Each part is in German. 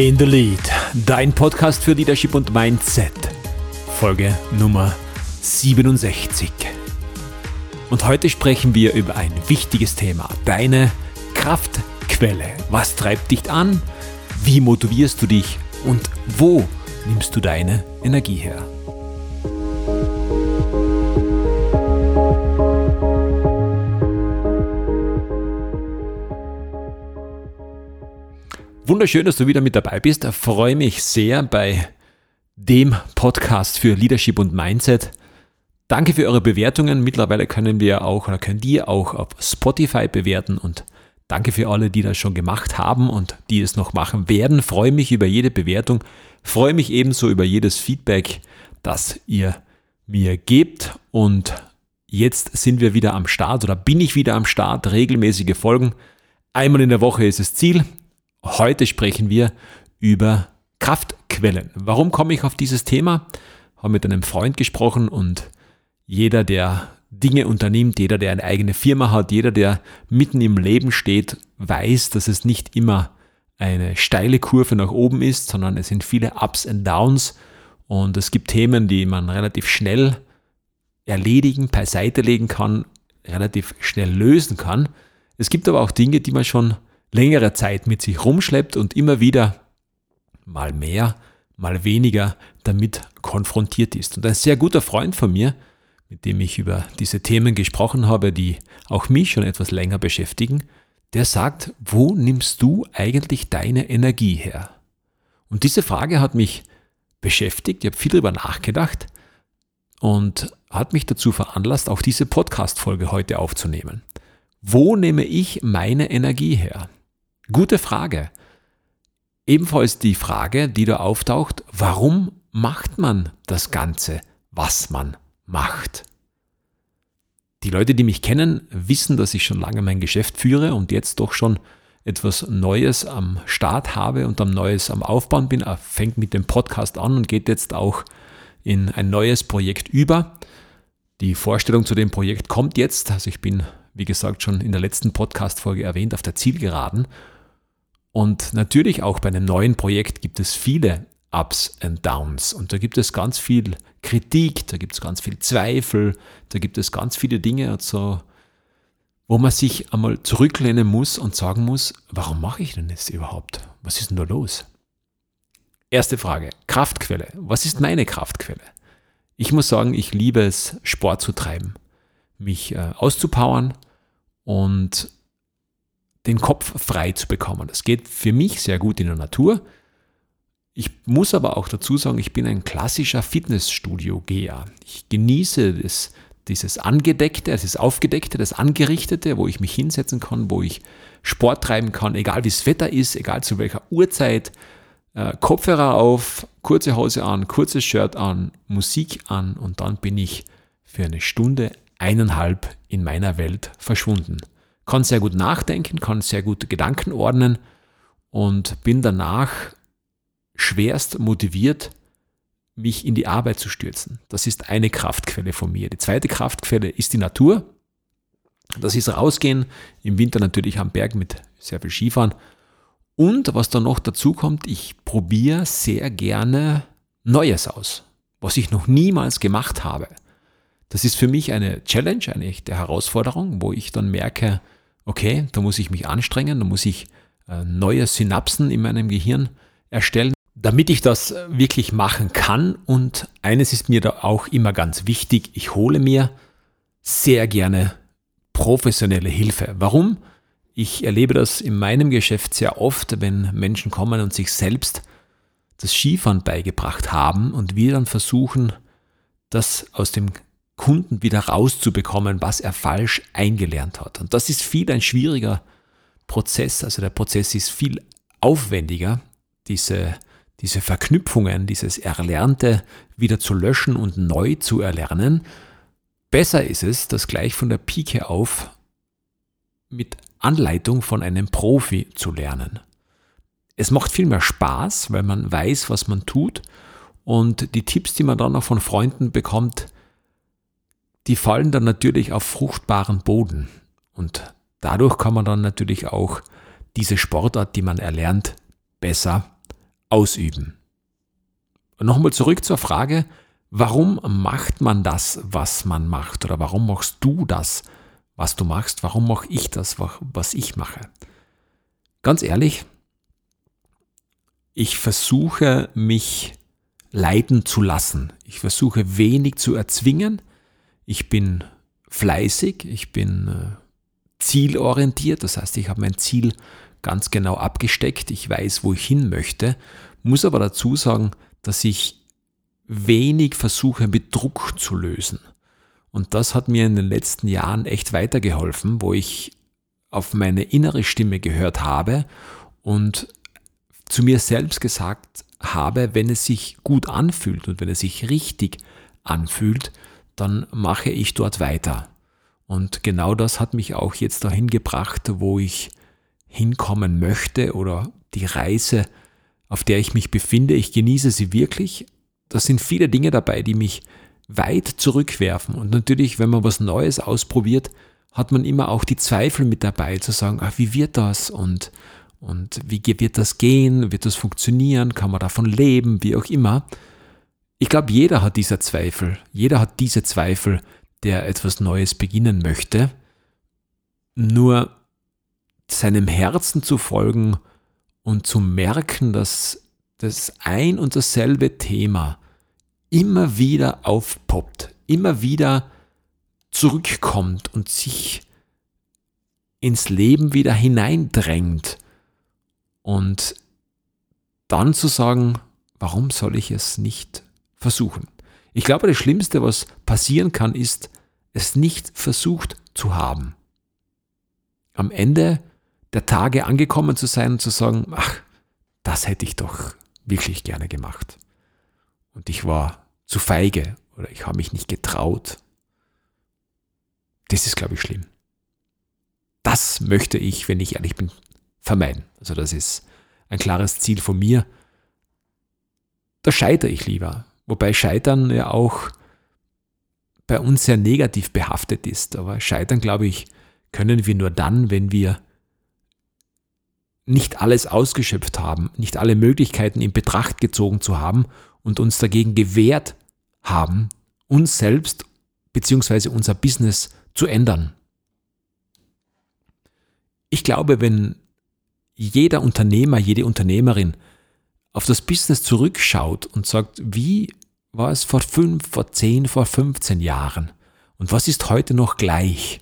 In the Lead, dein Podcast für Leadership und Mindset. Folge Nummer 67. Und heute sprechen wir über ein wichtiges Thema, deine Kraftquelle. Was treibt dich an? Wie motivierst du dich? Und wo nimmst du deine Energie her? Wunderschön, dass du wieder mit dabei bist. Ich freue mich sehr bei dem Podcast für Leadership und Mindset. Danke für eure Bewertungen. Mittlerweile können wir auch oder könnt ihr auch auf Spotify bewerten und danke für alle, die das schon gemacht haben und die es noch machen werden. Ich freue mich über jede Bewertung. Ich freue mich ebenso über jedes Feedback, das ihr mir gebt und jetzt sind wir wieder am Start oder bin ich wieder am Start. Regelmäßige Folgen. Einmal in der Woche ist das Ziel. Heute sprechen wir über Kraftquellen. Warum komme ich auf dieses Thema? Habe mit einem Freund gesprochen und jeder, der Dinge unternimmt, jeder, der eine eigene Firma hat, jeder, der mitten im Leben steht, weiß, dass es nicht immer eine steile Kurve nach oben ist, sondern es sind viele Ups und Downs und es gibt Themen, die man relativ schnell erledigen, beiseite legen kann, relativ schnell lösen kann. Es gibt aber auch Dinge, die man schon längere Zeit mit sich rumschleppt und immer wieder mal mehr, mal weniger damit konfrontiert ist. Und ein sehr guter Freund von mir, mit dem ich über diese Themen gesprochen habe, die auch mich schon etwas länger beschäftigen, der sagt, wo nimmst du eigentlich deine Energie her? Und diese Frage hat mich beschäftigt, ich habe viel darüber nachgedacht und hat mich dazu veranlasst, auch diese Podcast-Folge heute aufzunehmen. Wo nehme ich meine Energie her? Gute Frage. Ebenfalls die Frage, die da auftaucht, warum macht man das Ganze, was man macht? Die Leute, die mich kennen, wissen, dass ich schon lange mein Geschäft führe und jetzt doch schon etwas Neues am Start habe und am Neues am Aufbauen bin. Er fängt mit dem Podcast an und geht jetzt auch in ein neues Projekt über. Die Vorstellung zu dem Projekt kommt jetzt. Also ich bin, wie gesagt, schon in der letzten Podcast-Folge erwähnt, auf der Zielgeraden und natürlich auch bei einem neuen Projekt gibt es viele Ups und Downs. Und da gibt es ganz viel Kritik, da gibt es ganz viel Zweifel, da gibt es ganz viele Dinge, also, wo man sich einmal zurücklehnen muss und sagen muss, warum mache ich denn das überhaupt? Was ist denn da los? Erste Frage, Kraftquelle. Was ist meine Kraftquelle? Ich muss sagen, ich liebe es, Sport zu treiben, mich äh, auszupowern und den Kopf frei zu bekommen. Das geht für mich sehr gut in der Natur. Ich muss aber auch dazu sagen, ich bin ein klassischer Fitnessstudio-Geher. Ich genieße das, dieses Angedeckte, das Aufgedeckte, das Angerichtete, wo ich mich hinsetzen kann, wo ich Sport treiben kann, egal wie das Wetter ist, egal zu welcher Uhrzeit. Äh, Kopfhörer auf, kurze Hose an, kurzes Shirt an, Musik an und dann bin ich für eine Stunde, eineinhalb in meiner Welt verschwunden kann sehr gut nachdenken, kann sehr gut Gedanken ordnen und bin danach schwerst motiviert, mich in die Arbeit zu stürzen. Das ist eine Kraftquelle von mir. Die zweite Kraftquelle ist die Natur. Das ist rausgehen, im Winter natürlich am Berg mit sehr viel Skifahren. Und was dann noch dazu kommt, ich probiere sehr gerne Neues aus, was ich noch niemals gemacht habe. Das ist für mich eine Challenge, eine echte Herausforderung, wo ich dann merke, okay, da muss ich mich anstrengen, da muss ich äh, neue Synapsen in meinem Gehirn erstellen, damit ich das äh, wirklich machen kann. Und eines ist mir da auch immer ganz wichtig, ich hole mir sehr gerne professionelle Hilfe. Warum? Ich erlebe das in meinem Geschäft sehr oft, wenn Menschen kommen und sich selbst das Skifahren beigebracht haben und wir dann versuchen, das aus dem Kunden wieder rauszubekommen, was er falsch eingelernt hat. Und das ist viel ein schwieriger Prozess. Also der Prozess ist viel aufwendiger, diese, diese Verknüpfungen, dieses Erlernte wieder zu löschen und neu zu erlernen. Besser ist es, das gleich von der Pike auf mit Anleitung von einem Profi zu lernen. Es macht viel mehr Spaß, weil man weiß, was man tut und die Tipps, die man dann noch von Freunden bekommt, die fallen dann natürlich auf fruchtbaren Boden. Und dadurch kann man dann natürlich auch diese Sportart, die man erlernt, besser ausüben. Nochmal zurück zur Frage, warum macht man das, was man macht? Oder warum machst du das, was du machst? Warum mache ich das, was ich mache? Ganz ehrlich, ich versuche mich leiten zu lassen. Ich versuche wenig zu erzwingen. Ich bin fleißig, ich bin äh, zielorientiert, das heißt, ich habe mein Ziel ganz genau abgesteckt, ich weiß, wo ich hin möchte, muss aber dazu sagen, dass ich wenig versuche, mit Druck zu lösen. Und das hat mir in den letzten Jahren echt weitergeholfen, wo ich auf meine innere Stimme gehört habe und zu mir selbst gesagt habe, wenn es sich gut anfühlt und wenn es sich richtig anfühlt, dann mache ich dort weiter. Und genau das hat mich auch jetzt dahin gebracht, wo ich hinkommen möchte oder die Reise, auf der ich mich befinde. Ich genieße sie wirklich. Da sind viele Dinge dabei, die mich weit zurückwerfen. Und natürlich, wenn man was Neues ausprobiert, hat man immer auch die Zweifel mit dabei, zu sagen, ach, wie wird das und, und wie wird das gehen, wird das funktionieren, kann man davon leben, wie auch immer. Ich glaube, jeder hat diese Zweifel, jeder hat diese Zweifel, der etwas Neues beginnen möchte. Nur seinem Herzen zu folgen und zu merken, dass das ein und dasselbe Thema immer wieder aufpoppt, immer wieder zurückkommt und sich ins Leben wieder hineindrängt und dann zu sagen, warum soll ich es nicht versuchen? Ich glaube, das Schlimmste, was passieren kann, ist, es nicht versucht zu haben. Am Ende der Tage angekommen zu sein und zu sagen, ach, das hätte ich doch wirklich gerne gemacht. Und ich war zu feige oder ich habe mich nicht getraut. Das ist, glaube ich, schlimm. Das möchte ich, wenn ich ehrlich bin, vermeiden. Also das ist ein klares Ziel von mir. Da scheitere ich lieber. Wobei Scheitern ja auch bei uns sehr negativ behaftet ist. Aber Scheitern, glaube ich, können wir nur dann, wenn wir nicht alles ausgeschöpft haben, nicht alle Möglichkeiten in Betracht gezogen zu haben und uns dagegen gewehrt haben, uns selbst bzw. unser Business zu ändern. Ich glaube, wenn jeder Unternehmer, jede Unternehmerin auf das Business zurückschaut und sagt, wie war es vor fünf, vor zehn, vor 15 Jahren und was ist heute noch gleich?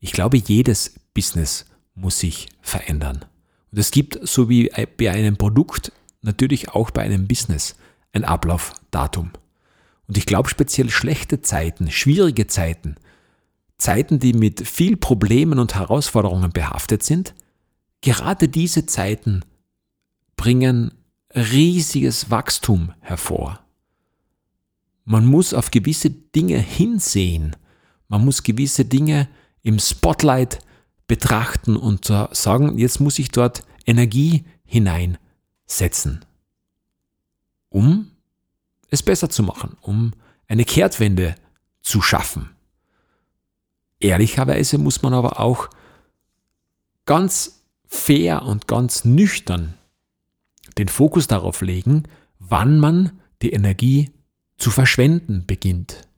Ich glaube, jedes Business muss sich verändern. Und es gibt, so wie bei einem Produkt, natürlich auch bei einem Business ein Ablaufdatum. Und ich glaube, speziell schlechte Zeiten, schwierige Zeiten, Zeiten, die mit viel Problemen und Herausforderungen behaftet sind, gerade diese Zeiten bringen riesiges Wachstum hervor. Man muss auf gewisse Dinge hinsehen. Man muss gewisse Dinge im Spotlight betrachten und sagen, jetzt muss ich dort Energie hineinsetzen, um es besser zu machen, um eine Kehrtwende zu schaffen. Ehrlicherweise muss man aber auch ganz fair und ganz nüchtern den Fokus darauf legen, wann man die Energie zu verschwenden beginnt.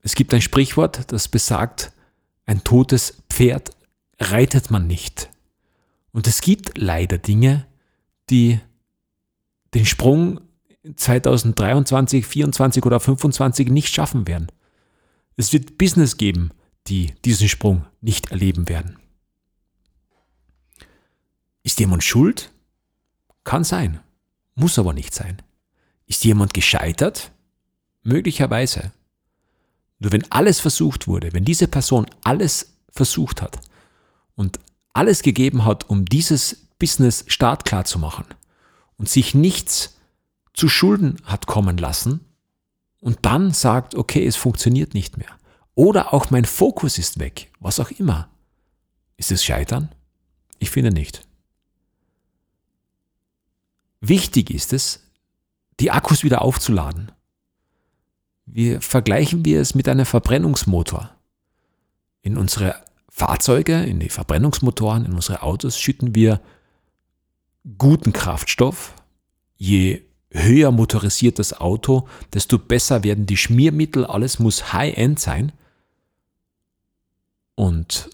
Es gibt ein Sprichwort, das besagt, ein totes Pferd reitet man nicht. Und es gibt leider Dinge, die den Sprung 2023, 2024 oder 2025 nicht schaffen werden. Es wird Business geben, die diesen Sprung nicht erleben werden. Ist jemand schuld? Kann sein, muss aber nicht sein. Ist jemand gescheitert? Möglicherweise. Nur wenn alles versucht wurde, wenn diese Person alles versucht hat und alles gegeben hat, um dieses Business startklar zu machen und sich nichts zu Schulden hat kommen lassen und dann sagt, okay, es funktioniert nicht mehr. Oder auch mein Fokus ist weg, was auch immer. Ist es Scheitern? Ich finde nicht. Wichtig ist es, die Akkus wieder aufzuladen. Wir vergleichen wir es mit einem Verbrennungsmotor. In unsere Fahrzeuge, in die Verbrennungsmotoren, in unsere Autos schütten wir guten Kraftstoff, je höher motorisiert das Auto, desto besser werden die Schmiermittel, alles muss High-End sein. Und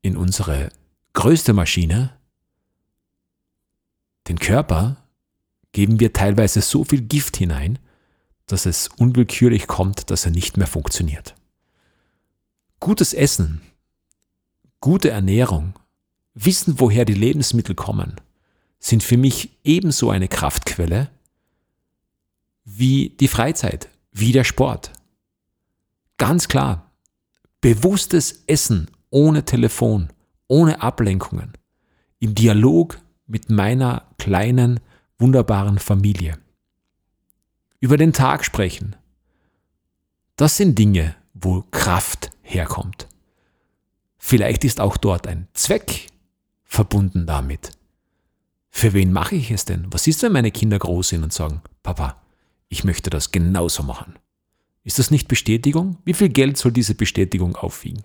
in unsere größte Maschine, den Körper, geben wir teilweise so viel Gift hinein, dass es unwillkürlich kommt, dass er nicht mehr funktioniert. Gutes Essen, gute Ernährung, Wissen, woher die Lebensmittel kommen, sind für mich ebenso eine Kraftquelle wie die Freizeit, wie der Sport. Ganz klar, bewusstes Essen ohne Telefon, ohne Ablenkungen, im Dialog mit meiner kleinen, wunderbaren Familie. Über den Tag sprechen. Das sind Dinge, wo Kraft herkommt. Vielleicht ist auch dort ein Zweck verbunden damit. Für wen mache ich es denn? Was ist, wenn meine Kinder groß sind und sagen, Papa, ich möchte das genauso machen? Ist das nicht Bestätigung? Wie viel Geld soll diese Bestätigung aufwiegen?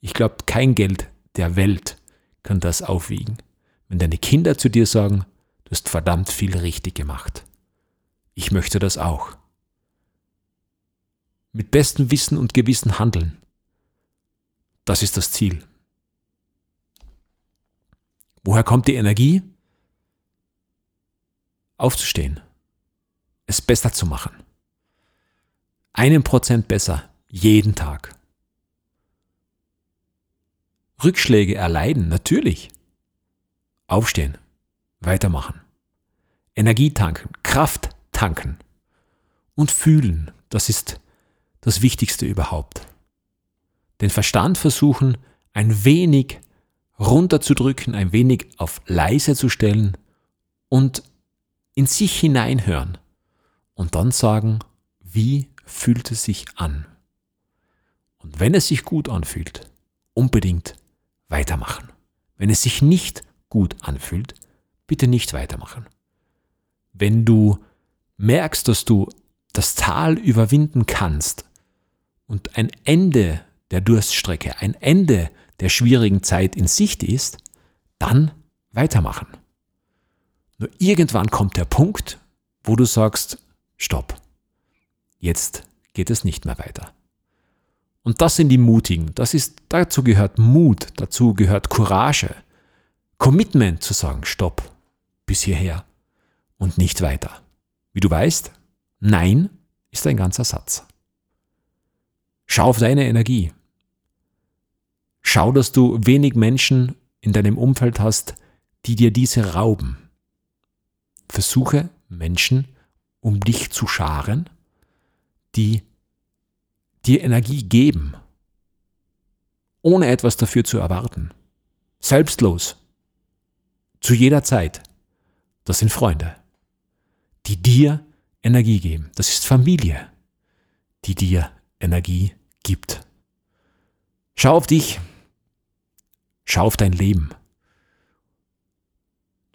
Ich glaube, kein Geld der Welt kann das aufwiegen. Wenn deine Kinder zu dir sagen, hast verdammt viel richtig gemacht. Ich möchte das auch. Mit bestem Wissen und Gewissen handeln. Das ist das Ziel. Woher kommt die Energie? Aufzustehen. Es besser zu machen. Einen Prozent besser. Jeden Tag. Rückschläge erleiden, natürlich. Aufstehen. Weitermachen. Energie tanken. Kraft tanken. Und fühlen. Das ist das Wichtigste überhaupt. Den Verstand versuchen, ein wenig runterzudrücken, ein wenig auf leise zu stellen und in sich hineinhören und dann sagen, wie fühlt es sich an? Und wenn es sich gut anfühlt, unbedingt weitermachen. Wenn es sich nicht gut anfühlt, bitte nicht weitermachen. Wenn du merkst, dass du das Tal überwinden kannst und ein Ende der Durststrecke, ein Ende der schwierigen Zeit in Sicht ist, dann weitermachen. Nur irgendwann kommt der Punkt, wo du sagst, stopp, jetzt geht es nicht mehr weiter. Und das sind die Mutigen. Das ist, dazu gehört Mut, dazu gehört Courage, Commitment zu sagen, stopp, bis hierher und nicht weiter. Wie du weißt, Nein ist ein ganzer Satz. Schau auf deine Energie. Schau, dass du wenig Menschen in deinem Umfeld hast, die dir diese rauben. Versuche Menschen um dich zu scharen, die dir Energie geben, ohne etwas dafür zu erwarten. Selbstlos. Zu jeder Zeit. Das sind Freunde, die dir Energie geben. Das ist Familie, die dir Energie gibt. Schau auf dich, Schau auf dein Leben.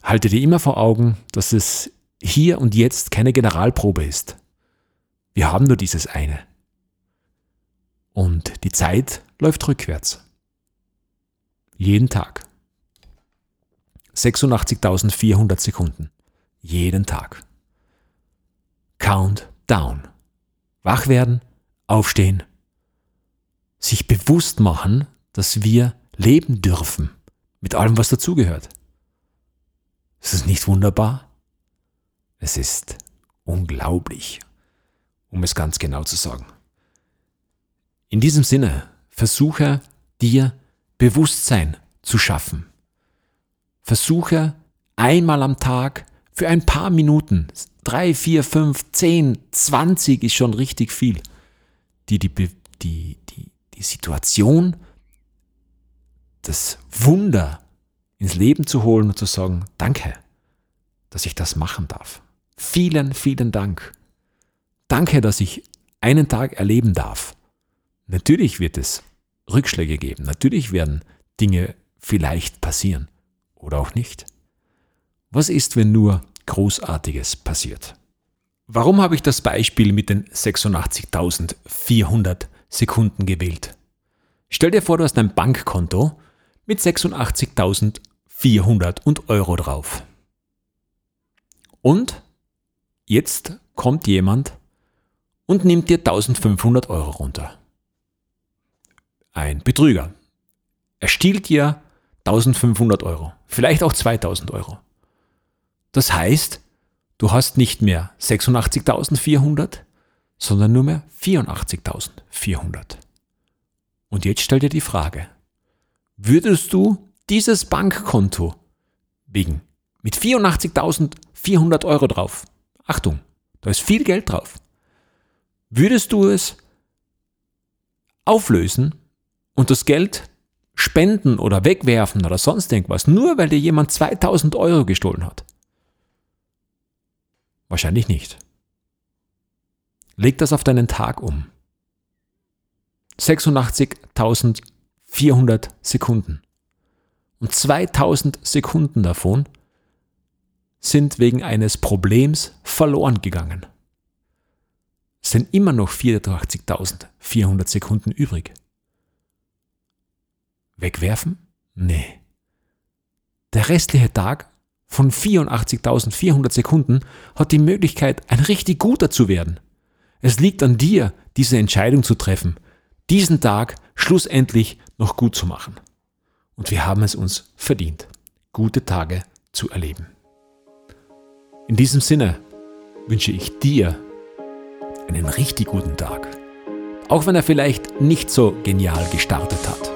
Halte dir immer vor Augen, dass es hier und jetzt keine Generalprobe ist. Wir haben nur dieses eine. Und die Zeit läuft rückwärts. Jeden Tag. 86.400 Sekunden. Jeden Tag. Count down. Wach werden, aufstehen, sich bewusst machen, dass wir leben dürfen. Mit allem, was dazugehört. Ist es nicht wunderbar? Es ist unglaublich, um es ganz genau zu sagen. In diesem Sinne, versuche dir Bewusstsein zu schaffen. Versuche einmal am Tag für ein paar Minuten, drei, vier, fünf, zehn, zwanzig ist schon richtig viel, die die, die, die, die Situation das Wunder ins Leben zu holen und zu sagen, danke, dass ich das machen darf. Vielen, vielen Dank. Danke, dass ich einen Tag erleben darf. Natürlich wird es Rückschläge geben. Natürlich werden Dinge vielleicht passieren oder auch nicht. Was ist, wenn nur Großartiges passiert? Warum habe ich das Beispiel mit den 86.400 Sekunden gewählt? Stell dir vor, du hast ein Bankkonto mit 86.400 und Euro drauf. Und jetzt kommt jemand und nimmt dir 1500 Euro runter. Ein Betrüger. Er stiehlt dir 1500 Euro, vielleicht auch 2000 Euro. Das heißt, du hast nicht mehr 86.400, sondern nur mehr 84.400. Und jetzt stell dir die Frage, würdest du dieses Bankkonto wegen mit 84.400 Euro drauf, Achtung, da ist viel Geld drauf, würdest du es auflösen und das Geld spenden oder wegwerfen oder sonst irgendwas, nur weil dir jemand 2000 Euro gestohlen hat? Wahrscheinlich nicht. Leg das auf deinen Tag um. 86.400 Sekunden. Und 2000 Sekunden davon sind wegen eines Problems verloren gegangen. Es sind immer noch 84.400 Sekunden übrig. Wegwerfen? Nee. Der restliche Tag von 84.400 Sekunden hat die Möglichkeit, ein richtig guter zu werden. Es liegt an dir, diese Entscheidung zu treffen, diesen Tag schlussendlich noch gut zu machen. Und wir haben es uns verdient, gute Tage zu erleben. In diesem Sinne wünsche ich dir einen richtig guten Tag, auch wenn er vielleicht nicht so genial gestartet hat.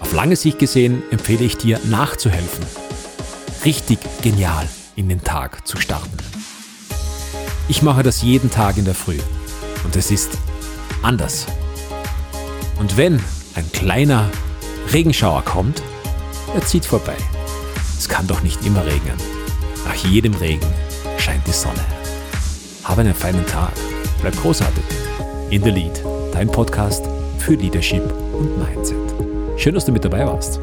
Auf lange Sicht gesehen empfehle ich dir nachzuhelfen, richtig genial in den Tag zu starten. Ich mache das jeden Tag in der Früh und es ist anders. Und wenn ein kleiner Regenschauer kommt, er zieht vorbei. Es kann doch nicht immer regnen. Nach jedem Regen scheint die Sonne. Habe einen feinen Tag. Bleib großartig. In the Lead, dein Podcast für Leadership und Mindset. Schön, dass du mit dabei warst.